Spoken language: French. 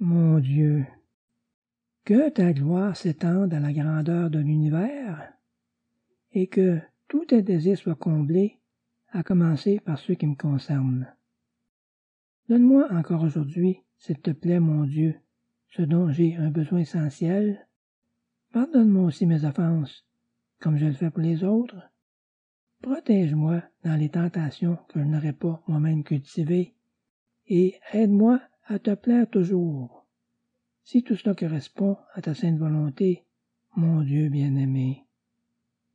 mon Dieu, que ta gloire s'étende à la grandeur de l'univers, et que tous tes désirs soient comblés, à commencer par ceux qui me concernent. Donne-moi encore aujourd'hui, s'il te plaît, mon Dieu, ce dont j'ai un besoin essentiel. Pardonne-moi aussi mes offenses, comme je le fais pour les autres. Protège-moi dans les tentations que je n'aurais pas moi-même cultivées, et aide-moi à te plaire toujours. Si tout cela correspond à ta sainte volonté, mon Dieu bien-aimé.